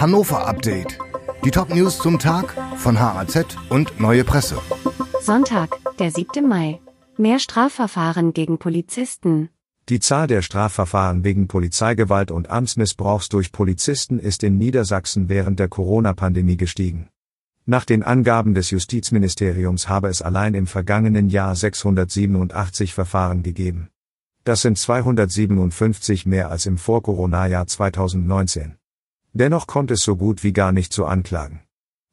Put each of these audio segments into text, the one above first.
Hannover Update. Die Top-News zum Tag von HAZ und Neue Presse. Sonntag, der 7. Mai. Mehr Strafverfahren gegen Polizisten. Die Zahl der Strafverfahren wegen Polizeigewalt und Amtsmissbrauchs durch Polizisten ist in Niedersachsen während der Corona-Pandemie gestiegen. Nach den Angaben des Justizministeriums habe es allein im vergangenen Jahr 687 Verfahren gegeben. Das sind 257 mehr als im Vor-Corona-Jahr 2019. Dennoch kommt es so gut wie gar nicht zu Anklagen.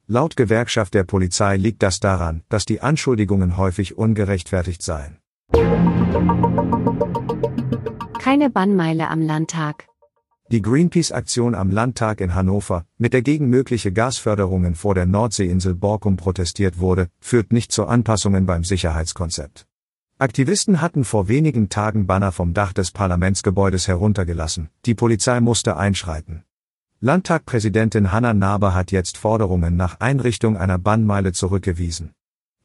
Laut Gewerkschaft der Polizei liegt das daran, dass die Anschuldigungen häufig ungerechtfertigt seien. Keine Bannmeile am Landtag. Die Greenpeace-Aktion am Landtag in Hannover, mit der gegen mögliche Gasförderungen vor der Nordseeinsel Borkum protestiert wurde, führt nicht zu Anpassungen beim Sicherheitskonzept. Aktivisten hatten vor wenigen Tagen Banner vom Dach des Parlamentsgebäudes heruntergelassen, die Polizei musste einschreiten. Landtagpräsidentin Hanna Naber hat jetzt Forderungen nach Einrichtung einer Bannmeile zurückgewiesen.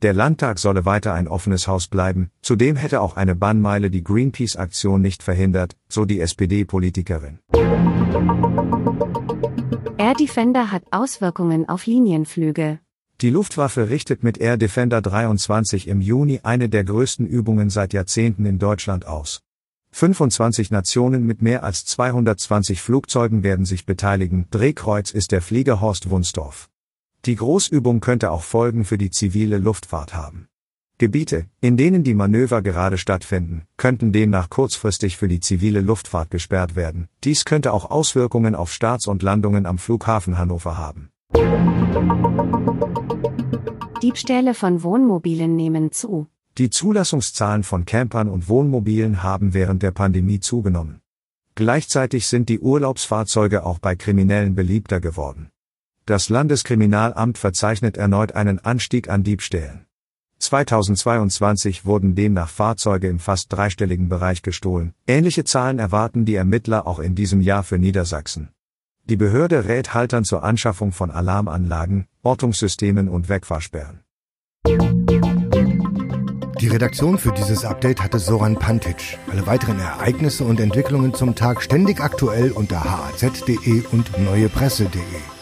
Der Landtag solle weiter ein offenes Haus bleiben, zudem hätte auch eine Bannmeile die Greenpeace-Aktion nicht verhindert, so die SPD-Politikerin. Air Defender hat Auswirkungen auf Linienflüge. Die Luftwaffe richtet mit Air Defender 23 im Juni eine der größten Übungen seit Jahrzehnten in Deutschland aus. 25 Nationen mit mehr als 220 Flugzeugen werden sich beteiligen. Drehkreuz ist der Flieger Horst Wunsdorf. Die Großübung könnte auch Folgen für die zivile Luftfahrt haben. Gebiete, in denen die Manöver gerade stattfinden, könnten demnach kurzfristig für die zivile Luftfahrt gesperrt werden. Dies könnte auch Auswirkungen auf Starts und Landungen am Flughafen Hannover haben. Diebstähle von Wohnmobilen nehmen zu. Die Zulassungszahlen von Campern und Wohnmobilen haben während der Pandemie zugenommen. Gleichzeitig sind die Urlaubsfahrzeuge auch bei Kriminellen beliebter geworden. Das Landeskriminalamt verzeichnet erneut einen Anstieg an Diebstählen. 2022 wurden demnach Fahrzeuge im fast dreistelligen Bereich gestohlen. Ähnliche Zahlen erwarten die Ermittler auch in diesem Jahr für Niedersachsen. Die Behörde rät Haltern zur Anschaffung von Alarmanlagen, Ortungssystemen und Wegfahrsperren. Die Redaktion für dieses Update hatte Soran Pantic. Alle weiteren Ereignisse und Entwicklungen zum Tag ständig aktuell unter haz.de und neuepresse.de.